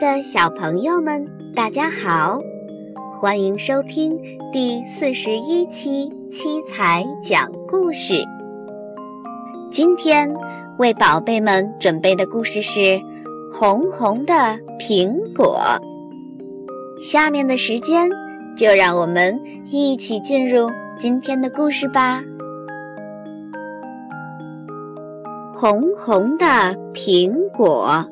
的小朋友们，大家好，欢迎收听第四十一期七彩讲故事。今天为宝贝们准备的故事是《红红的苹果》。下面的时间，就让我们一起进入今天的故事吧。红红的苹果。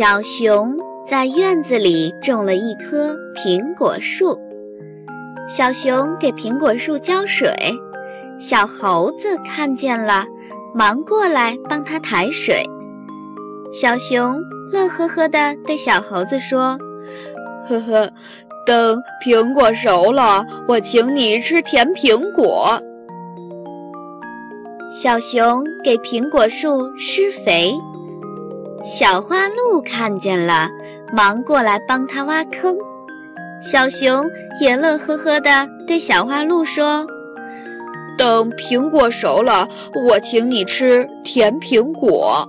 小熊在院子里种了一棵苹果树。小熊给苹果树浇水，小猴子看见了，忙过来帮它抬水。小熊乐呵呵地对小猴子说：“呵呵，等苹果熟了，我请你吃甜苹果。”小熊给苹果树施肥。小花鹿看见了，忙过来帮它挖坑。小熊也乐呵呵地对小花鹿说：“等苹果熟了，我请你吃甜苹果。”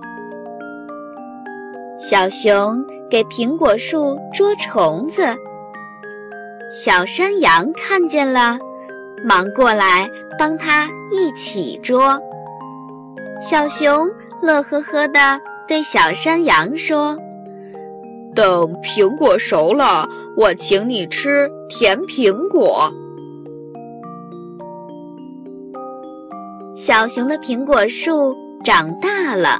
小熊给苹果树捉虫子。小山羊看见了，忙过来帮它一起捉。小熊乐呵呵地。对小山羊说：“等苹果熟了，我请你吃甜苹果。”小熊的苹果树长大了，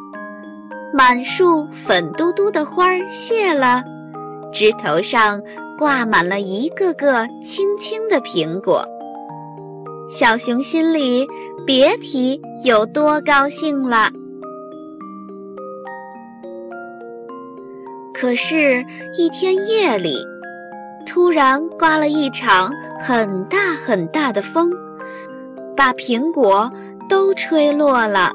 满树粉嘟嘟的花儿谢了，枝头上挂满了一个个青青的苹果。小熊心里别提有多高兴了。可是，一天夜里，突然刮了一场很大很大的风，把苹果都吹落了。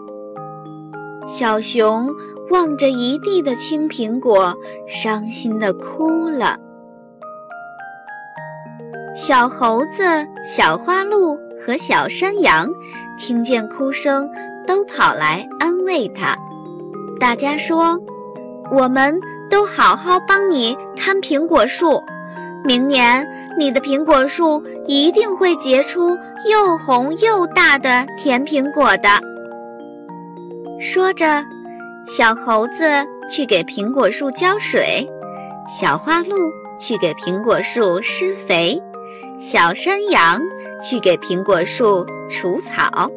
小熊望着一地的青苹果，伤心地哭了。小猴子、小花鹿和小山羊听见哭声，都跑来安慰它。大家说：“我们。”都好好帮你看苹果树，明年你的苹果树一定会结出又红又大的甜苹果的。说着，小猴子去给苹果树浇水，小花鹿去给苹果树施肥，小山羊去给苹果树除草，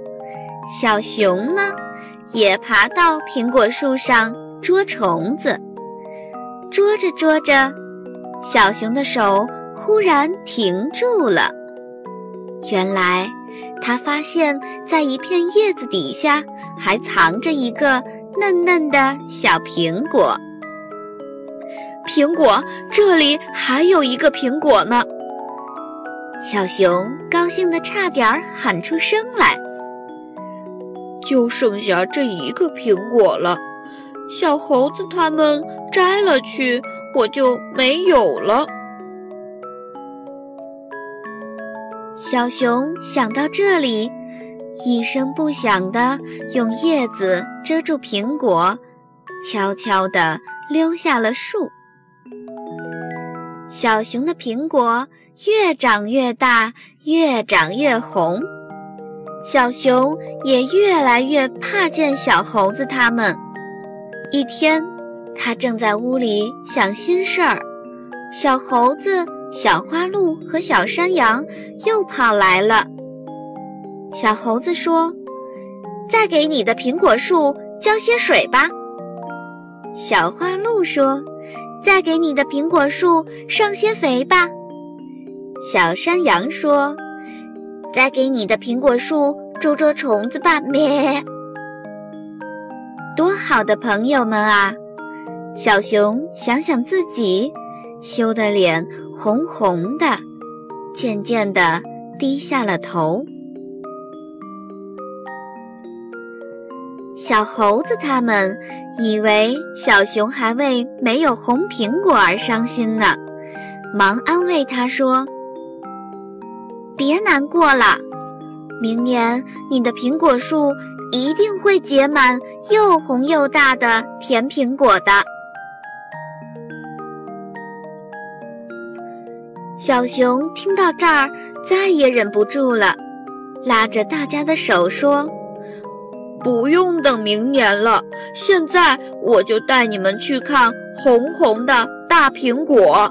小熊呢，也爬到苹果树上捉虫子。捉着捉着，小熊的手忽然停住了。原来，他发现在一片叶子底下还藏着一个嫩嫩的小苹果。苹果，这里还有一个苹果呢！小熊高兴得差点喊出声来。就剩下这一个苹果了，小猴子他们。摘了去，我就没有了。小熊想到这里，一声不响地用叶子遮住苹果，悄悄地溜下了树。小熊的苹果越长越大，越长越红，小熊也越来越怕见小猴子他们。一天。他正在屋里想心事儿，小猴子、小花鹿和小山羊又跑来了。小猴子说：“再给你的苹果树浇些水吧。”小花鹿说：“再给你的苹果树上些肥吧。”小山羊说：“再给你的苹果树捉捉虫子吧。”咩，多好的朋友们啊！小熊想想自己，羞得脸红红的，渐渐地低下了头。小猴子他们以为小熊还为没有红苹果而伤心呢，忙安慰他说：“别难过了，明年你的苹果树一定会结满又红又大的甜苹果的。小熊听到这儿，再也忍不住了，拉着大家的手说：“不用等明年了，现在我就带你们去看红红的大苹果。”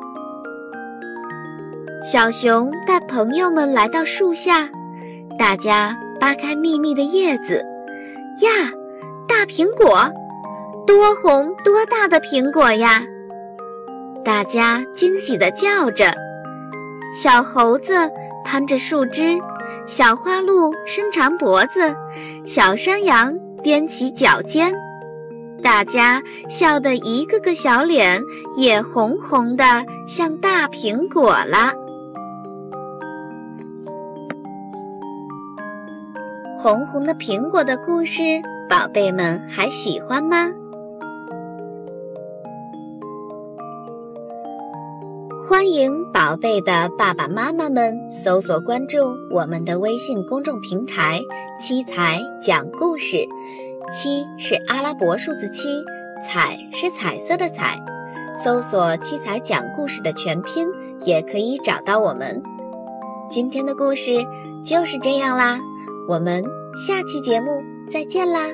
小熊带朋友们来到树下。大家扒开密密的叶子，呀，苹果，多红多大的苹果呀！大家惊喜地叫着。小猴子攀着树枝，小花鹿伸长脖子，小山羊踮起脚尖，大家笑得一个个小脸也红红的，像大苹果了。红红的苹果的故事，宝贝们还喜欢吗？欢迎宝贝的爸爸妈妈们搜索关注我们的微信公众平台“七彩讲故事”，七是阿拉伯数字七，彩是彩色的彩。搜索“七彩讲故事”的全拼，也可以找到我们。今天的故事就是这样啦。我们下期节目再见啦！